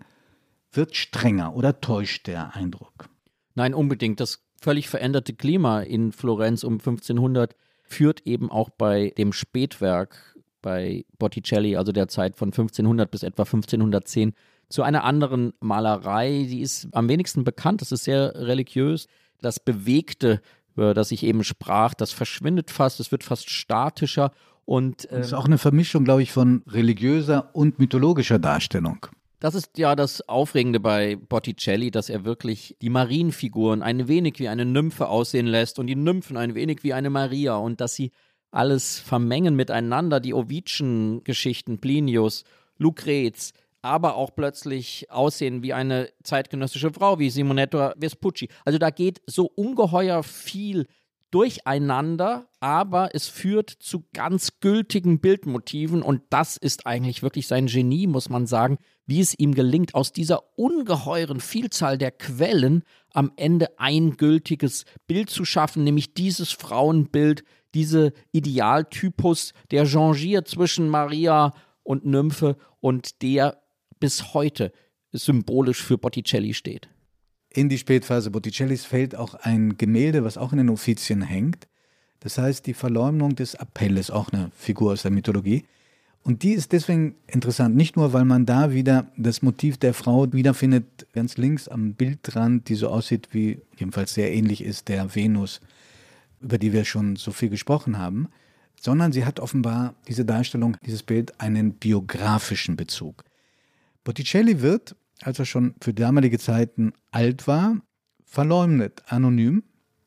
wird strenger oder täuscht der Eindruck? Nein, unbedingt. Das völlig veränderte Klima in Florenz um 1500 führt eben auch bei dem Spätwerk bei Botticelli, also der Zeit von 1500 bis etwa 1510, zu einer anderen Malerei. Die ist am wenigsten bekannt, das ist sehr religiös. Das Bewegte, über das ich eben sprach, das verschwindet fast, es wird fast statischer. Und, äh, das ist auch eine Vermischung, glaube ich, von religiöser und mythologischer Darstellung. Das ist ja das Aufregende bei Botticelli, dass er wirklich die Marienfiguren ein wenig wie eine Nymphe aussehen lässt und die Nymphen ein wenig wie eine Maria und dass sie alles vermengen miteinander, die Ovidschen Geschichten, Plinius, Lucrez, aber auch plötzlich aussehen wie eine zeitgenössische Frau, wie Simonetta Vespucci. Also da geht so ungeheuer viel durcheinander, aber es führt zu ganz gültigen Bildmotiven und das ist eigentlich wirklich sein Genie, muss man sagen, wie es ihm gelingt, aus dieser ungeheuren Vielzahl der Quellen am Ende ein gültiges Bild zu schaffen, nämlich dieses Frauenbild, diese Idealtypus, der changiert zwischen Maria und Nymphe und der bis heute symbolisch für Botticelli steht. In die Spätphase Botticellis fällt auch ein Gemälde, was auch in den Offizien hängt. Das heißt, die Verleumdung des Appelles, auch eine Figur aus der Mythologie. Und die ist deswegen interessant, nicht nur, weil man da wieder das Motiv der Frau wiederfindet, ganz links am Bildrand, die so aussieht wie, jedenfalls sehr ähnlich ist, der Venus über die wir schon so viel gesprochen haben, sondern sie hat offenbar diese Darstellung, dieses Bild einen biografischen Bezug. Botticelli wird, als er schon für damalige Zeiten alt war, verleumdet, anonym.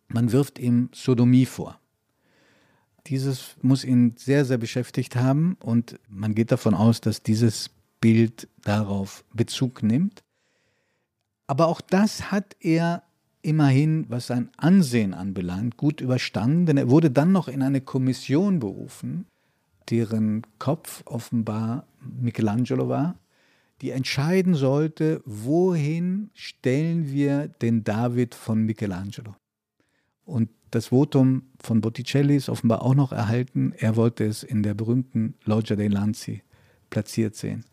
Man wirft ihm Sodomie vor. Dieses muss ihn sehr, sehr beschäftigt haben und man geht davon aus, dass dieses Bild darauf Bezug nimmt. Aber auch das hat er immerhin, was sein Ansehen anbelangt, gut überstanden, denn er wurde dann noch in eine Kommission berufen, deren Kopf offenbar Michelangelo war, die entscheiden sollte, wohin stellen wir den David von Michelangelo. Und das Votum von Botticelli ist offenbar auch noch erhalten. Er wollte es in der berühmten Loggia dei Lanzi platziert sehen.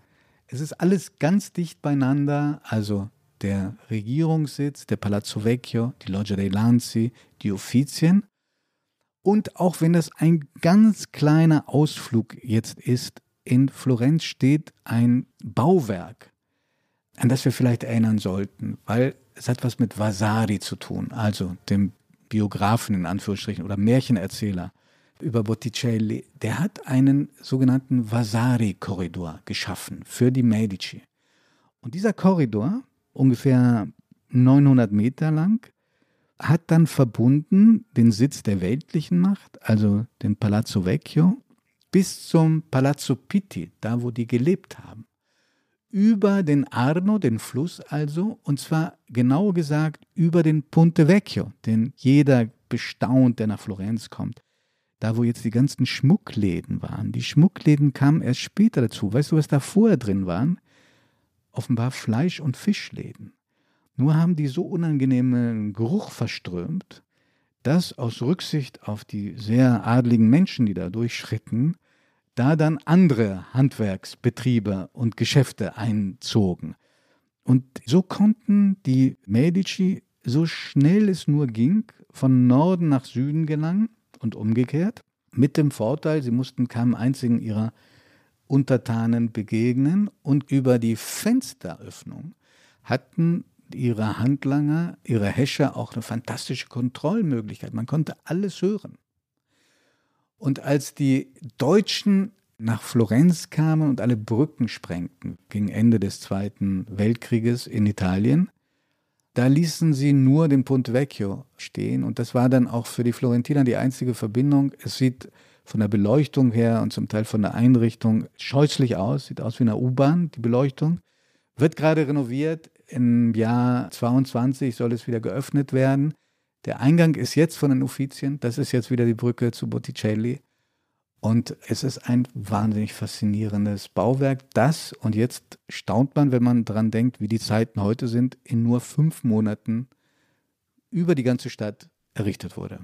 Es ist alles ganz dicht beieinander, also der Regierungssitz, der Palazzo Vecchio, die Loggia dei Lanzi, die Offizien. Und auch wenn das ein ganz kleiner Ausflug jetzt ist, in Florenz steht ein Bauwerk, an das wir vielleicht erinnern sollten, weil es hat was mit Vasari zu tun, also dem Biografen in Anführungsstrichen oder Märchenerzähler über Botticelli. Der hat einen sogenannten Vasari-Korridor geschaffen für die Medici. Und dieser Korridor ungefähr 900 Meter lang, hat dann verbunden den Sitz der weltlichen Macht, also den Palazzo Vecchio, bis zum Palazzo Pitti, da wo die gelebt haben. Über den Arno, den Fluss also, und zwar genau gesagt über den Ponte Vecchio, den jeder bestaunt, der nach Florenz kommt. Da, wo jetzt die ganzen Schmuckläden waren. Die Schmuckläden kamen erst später dazu. Weißt du, was da vorher drin waren? Offenbar Fleisch- und Fischläden. Nur haben die so unangenehmen Geruch verströmt, dass aus Rücksicht auf die sehr adligen Menschen, die da durchschritten, da dann andere Handwerksbetriebe und Geschäfte einzogen. Und so konnten die Medici so schnell es nur ging von Norden nach Süden gelangen und umgekehrt, mit dem Vorteil, sie mussten keinem einzigen ihrer Untertanen begegnen und über die Fensteröffnung hatten ihre Handlanger, ihre Häscher auch eine fantastische Kontrollmöglichkeit. Man konnte alles hören. Und als die Deutschen nach Florenz kamen und alle Brücken sprengten gegen Ende des Zweiten Weltkrieges in Italien, da ließen sie nur den Ponte Vecchio stehen und das war dann auch für die Florentiner die einzige Verbindung. Es sieht von der Beleuchtung her und zum Teil von der Einrichtung scheußlich aus, sieht aus wie eine U-Bahn, die Beleuchtung. Wird gerade renoviert. Im Jahr 22 soll es wieder geöffnet werden. Der Eingang ist jetzt von den Uffizien. Das ist jetzt wieder die Brücke zu Botticelli. Und es ist ein wahnsinnig faszinierendes Bauwerk, das, und jetzt staunt man, wenn man daran denkt, wie die Zeiten heute sind, in nur fünf Monaten über die ganze Stadt errichtet wurde.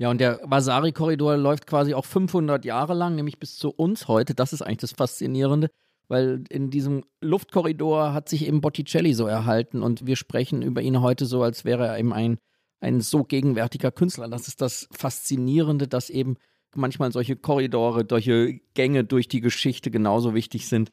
Ja, und der Vasari-Korridor läuft quasi auch 500 Jahre lang, nämlich bis zu uns heute. Das ist eigentlich das Faszinierende, weil in diesem Luftkorridor hat sich eben Botticelli so erhalten und wir sprechen über ihn heute so, als wäre er eben ein, ein so gegenwärtiger Künstler. Das ist das Faszinierende, dass eben manchmal solche Korridore, solche Gänge durch die Geschichte genauso wichtig sind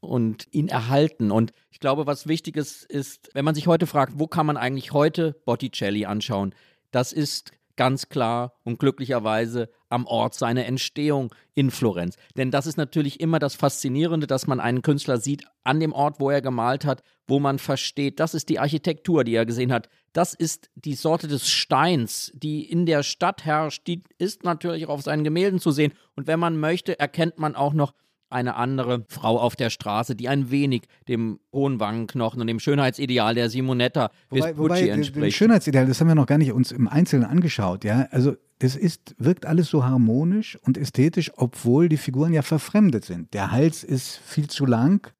und ihn erhalten. Und ich glaube, was wichtig ist, ist, wenn man sich heute fragt, wo kann man eigentlich heute Botticelli anschauen? Das ist ganz klar und glücklicherweise am Ort seiner Entstehung in Florenz. Denn das ist natürlich immer das Faszinierende, dass man einen Künstler sieht an dem Ort, wo er gemalt hat, wo man versteht, das ist die Architektur, die er gesehen hat. Das ist die Sorte des Steins, die in der Stadt herrscht, die ist natürlich auch auf seinen Gemälden zu sehen. Und wenn man möchte, erkennt man auch noch eine andere Frau auf der Straße, die ein wenig dem hohen Wangenknochen und dem Schönheitsideal der Simonetta wobei, wobei, entspricht. Das Schönheitsideal, das haben wir noch gar nicht uns im Einzelnen angeschaut, ja. Also das ist, wirkt alles so harmonisch und ästhetisch, obwohl die Figuren ja verfremdet sind. Der Hals ist viel zu lang,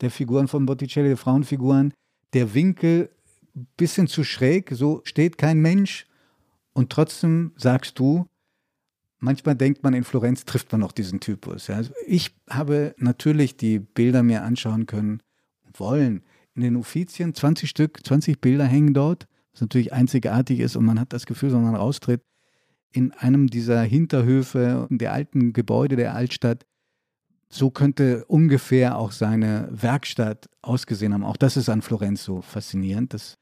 der Figuren von Botticelli, der Frauenfiguren, der Winkel bisschen zu schräg, so steht kein Mensch. Und trotzdem sagst du, Manchmal denkt man, in Florenz trifft man noch diesen Typus. Also ich habe natürlich die Bilder mir anschauen können, wollen. In den Uffizien 20 Stück, 20 Bilder hängen dort, was natürlich einzigartig ist und man hat das Gefühl, wenn man raustritt, in einem dieser Hinterhöfe der alten Gebäude der Altstadt, so könnte ungefähr auch seine Werkstatt ausgesehen haben. Auch das ist an Florenz so faszinierend, dass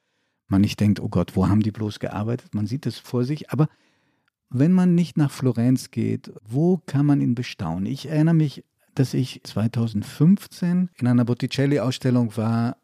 man nicht denkt, oh Gott, wo haben die bloß gearbeitet? Man sieht es vor sich, aber wenn man nicht nach Florenz geht, wo kann man ihn bestaunen? Ich erinnere mich, dass ich 2015 in einer Botticelli-Ausstellung war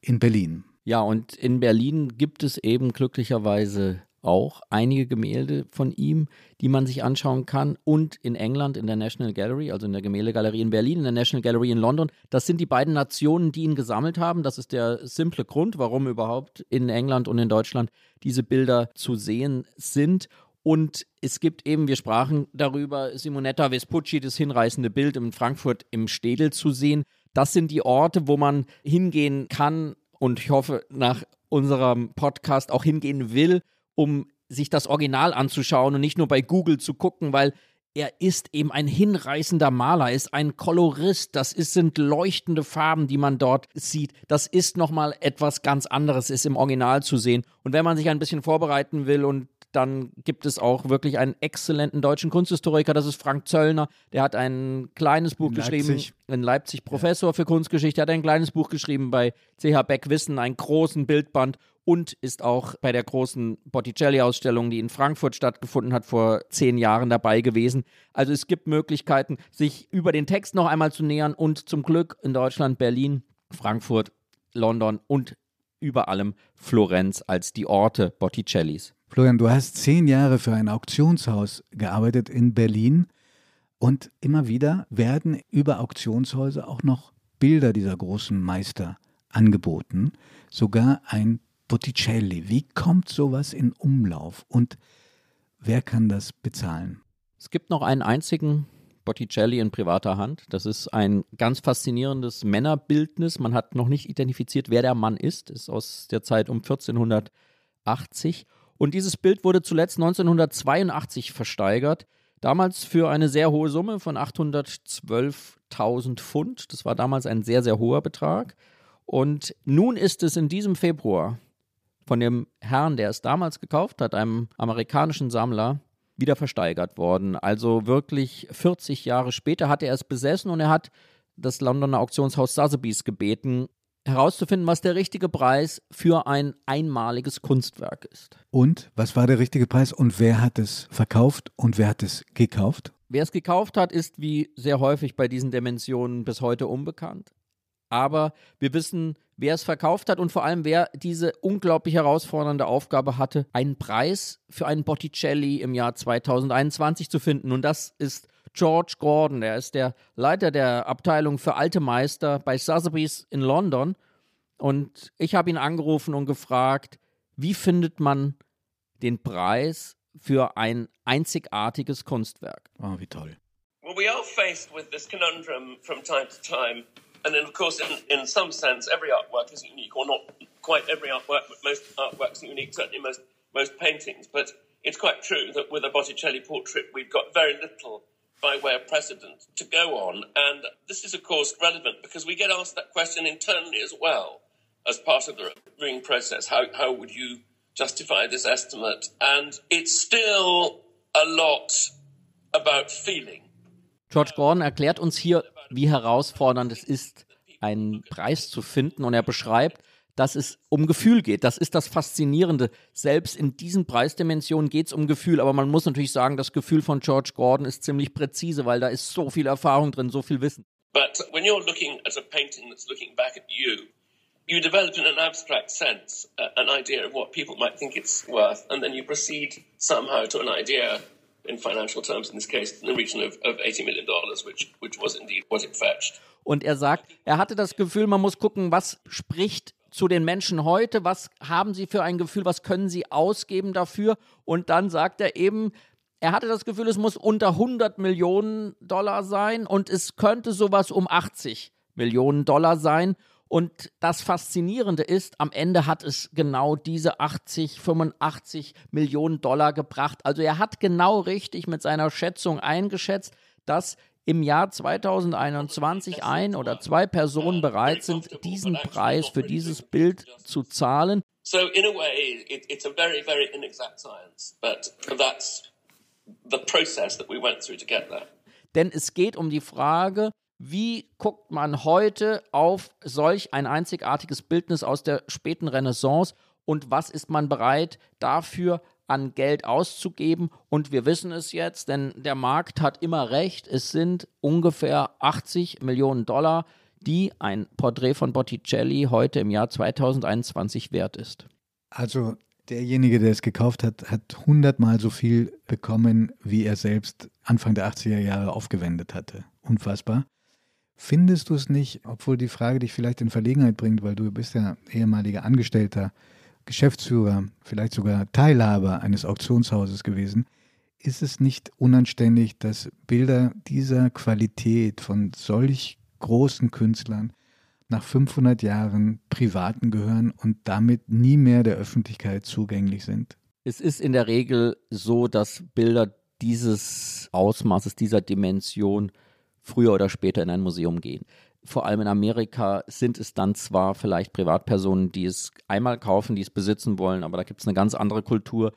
in Berlin. Ja, und in Berlin gibt es eben glücklicherweise auch einige Gemälde von ihm, die man sich anschauen kann. Und in England in der National Gallery, also in der Gemäldegalerie in Berlin, in der National Gallery in London. Das sind die beiden Nationen, die ihn gesammelt haben. Das ist der simple Grund, warum überhaupt in England und in Deutschland diese Bilder zu sehen sind. Und es gibt eben, wir sprachen darüber, Simonetta Vespucci, das hinreißende Bild in Frankfurt im Städel zu sehen. Das sind die Orte, wo man hingehen kann und ich hoffe, nach unserem Podcast auch hingehen will, um sich das Original anzuschauen und nicht nur bei Google zu gucken, weil er ist eben ein hinreißender Maler, ist ein Kolorist, das ist, sind leuchtende Farben, die man dort sieht. Das ist nochmal etwas ganz anderes, ist im Original zu sehen. Und wenn man sich ein bisschen vorbereiten will und dann gibt es auch wirklich einen exzellenten deutschen Kunsthistoriker, das ist Frank Zöllner. Der hat ein kleines Buch in geschrieben, Leipzig. in Leipzig Professor ja. für Kunstgeschichte, hat ein kleines Buch geschrieben bei CH Beck Wissen, einen großen Bildband und ist auch bei der großen Botticelli-Ausstellung, die in Frankfurt stattgefunden hat, vor zehn Jahren dabei gewesen. Also es gibt Möglichkeiten, sich über den Text noch einmal zu nähern und zum Glück in Deutschland, Berlin, Frankfurt, London und über allem Florenz als die Orte Botticellis. Florian, du hast zehn Jahre für ein Auktionshaus gearbeitet in Berlin und immer wieder werden über Auktionshäuser auch noch Bilder dieser großen Meister angeboten, sogar ein Botticelli. Wie kommt sowas in Umlauf und wer kann das bezahlen? Es gibt noch einen einzigen Botticelli in privater Hand. Das ist ein ganz faszinierendes Männerbildnis. Man hat noch nicht identifiziert, wer der Mann ist. Ist aus der Zeit um 1480. Und dieses Bild wurde zuletzt 1982 versteigert. Damals für eine sehr hohe Summe von 812.000 Pfund. Das war damals ein sehr, sehr hoher Betrag. Und nun ist es in diesem Februar von dem Herrn, der es damals gekauft hat, einem amerikanischen Sammler, wieder versteigert worden. Also wirklich 40 Jahre später hat er es besessen und er hat das Londoner Auktionshaus Sotheby's gebeten, herauszufinden, was der richtige Preis für ein einmaliges Kunstwerk ist. Und was war der richtige Preis und wer hat es verkauft und wer hat es gekauft? Wer es gekauft hat, ist wie sehr häufig bei diesen Dimensionen bis heute unbekannt. Aber wir wissen, wer es verkauft hat und vor allem, wer diese unglaublich herausfordernde Aufgabe hatte, einen Preis für einen Botticelli im Jahr 2021 zu finden. Und das ist George Gordon. Er ist der Leiter der Abteilung für alte Meister bei Sotheby's in London. Und ich habe ihn angerufen und gefragt, wie findet man den Preis für ein einzigartiges Kunstwerk? Oh, wie toll. Well, we are faced with this conundrum from time to time. And then, of course, in, in some sense, every artwork is unique, or not quite every artwork, but most artworks are unique, certainly most, most paintings. But it's quite true that with a Botticelli portrait, we've got very little by way of precedent to go on. And this is, of course, relevant because we get asked that question internally as well as part of the reviewing process. How, how would you justify this estimate? And it's still a lot about feeling. George Gordon erklärt uns hier, wie herausfordernd es ist, einen Preis zu finden. Und er beschreibt, dass es um Gefühl geht. Das ist das Faszinierende. Selbst in diesen Preisdimensionen geht es um Gefühl. Aber man muss natürlich sagen, das Gefühl von George Gordon ist ziemlich präzise, weil da ist so viel Erfahrung drin, so viel Wissen. But when you're looking at a painting that's looking back at you, you develop in an abstract sense uh, an idea of what people might think it's worth, and then you proceed somehow to an idea in financial terms, in this case, in the region of, of 80 million dollars, which, which was indeed what it fetched. Und er sagt, er hatte das Gefühl, man muss gucken, was spricht zu den Menschen heute, was haben sie für ein Gefühl, was können sie ausgeben dafür? Und dann sagt er eben, er hatte das Gefühl, es muss unter 100 Millionen Dollar sein und es könnte sowas um 80 Millionen Dollar sein. Und das Faszinierende ist, am Ende hat es genau diese 80, 85 Millionen Dollar gebracht. Also er hat genau richtig mit seiner Schätzung eingeschätzt, dass im Jahr 2021 ein oder zwei Personen bereit sind, diesen Preis für dieses Bild zu zahlen. So in a way, it, it's a very, very inexact science, but that's the process that we went through to get there. Denn es geht um die Frage, wie guckt man heute auf solch ein einzigartiges Bildnis aus der späten Renaissance und was ist man bereit dafür an Geld auszugeben. Und wir wissen es jetzt, denn der Markt hat immer recht. Es sind ungefähr 80 Millionen Dollar, die ein Porträt von Botticelli heute im Jahr 2021 wert ist. Also derjenige, der es gekauft hat, hat hundertmal so viel bekommen, wie er selbst Anfang der 80er Jahre aufgewendet hatte. Unfassbar. Findest du es nicht, obwohl die Frage dich vielleicht in Verlegenheit bringt, weil du bist ja ehemaliger Angestellter, Geschäftsführer, vielleicht sogar Teilhaber eines Auktionshauses gewesen, ist es nicht unanständig, dass Bilder dieser Qualität von solch großen Künstlern nach 500 Jahren Privaten gehören und damit nie mehr der Öffentlichkeit zugänglich sind? Es ist in der Regel so, dass Bilder dieses Ausmaßes, dieser Dimension früher oder später in ein Museum gehen. Vor allem in Amerika sind es dann zwar vielleicht Privatpersonen, die es einmal kaufen, die es besitzen wollen, aber da gibt es eine ganz andere Kultur.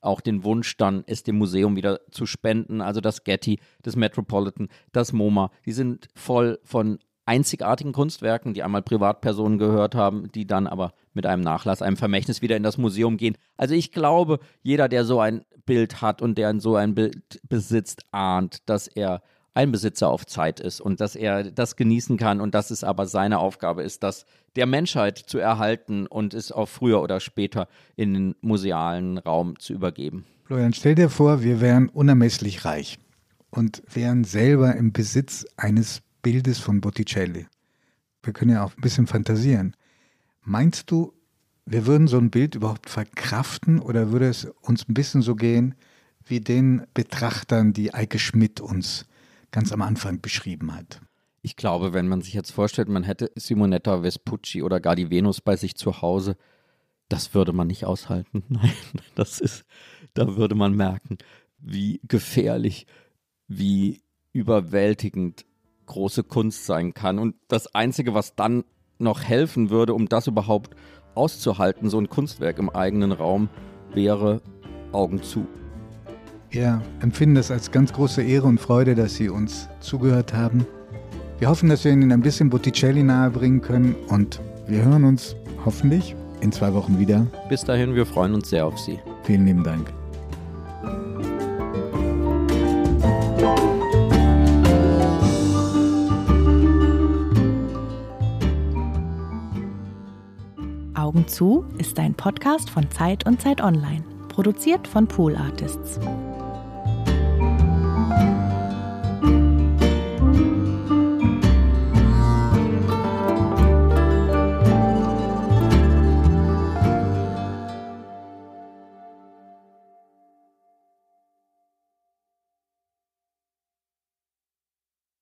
Auch den Wunsch, dann es dem Museum wieder zu spenden. Also das Getty, das Metropolitan, das MoMA, die sind voll von einzigartigen Kunstwerken, die einmal Privatpersonen gehört haben, die dann aber mit einem Nachlass, einem Vermächtnis wieder in das Museum gehen. Also ich glaube, jeder, der so ein Bild hat und der so ein Bild besitzt, ahnt, dass er ein Besitzer auf Zeit ist und dass er das genießen kann und dass es aber seine Aufgabe ist, das der Menschheit zu erhalten und es auch früher oder später in den musealen Raum zu übergeben. Florian, stell dir vor, wir wären unermesslich reich und wären selber im Besitz eines Bildes von Botticelli. Wir können ja auch ein bisschen fantasieren. Meinst du, wir würden so ein Bild überhaupt verkraften oder würde es uns ein bisschen so gehen wie den Betrachtern, die Eike Schmidt uns ganz am Anfang beschrieben hat. Ich glaube, wenn man sich jetzt vorstellt, man hätte Simonetta Vespucci oder gar die Venus bei sich zu Hause, das würde man nicht aushalten. Nein, das ist, da würde man merken, wie gefährlich, wie überwältigend große Kunst sein kann. Und das Einzige, was dann noch helfen würde, um das überhaupt auszuhalten, so ein Kunstwerk im eigenen Raum, wäre Augen zu. Wir empfinden es als ganz große Ehre und Freude, dass Sie uns zugehört haben. Wir hoffen, dass wir Ihnen ein bisschen Botticelli nahebringen können und wir hören uns hoffentlich in zwei Wochen wieder. Bis dahin, wir freuen uns sehr auf Sie. Vielen lieben Dank. Augen zu ist ein Podcast von Zeit und Zeit Online, produziert von Pool Artists.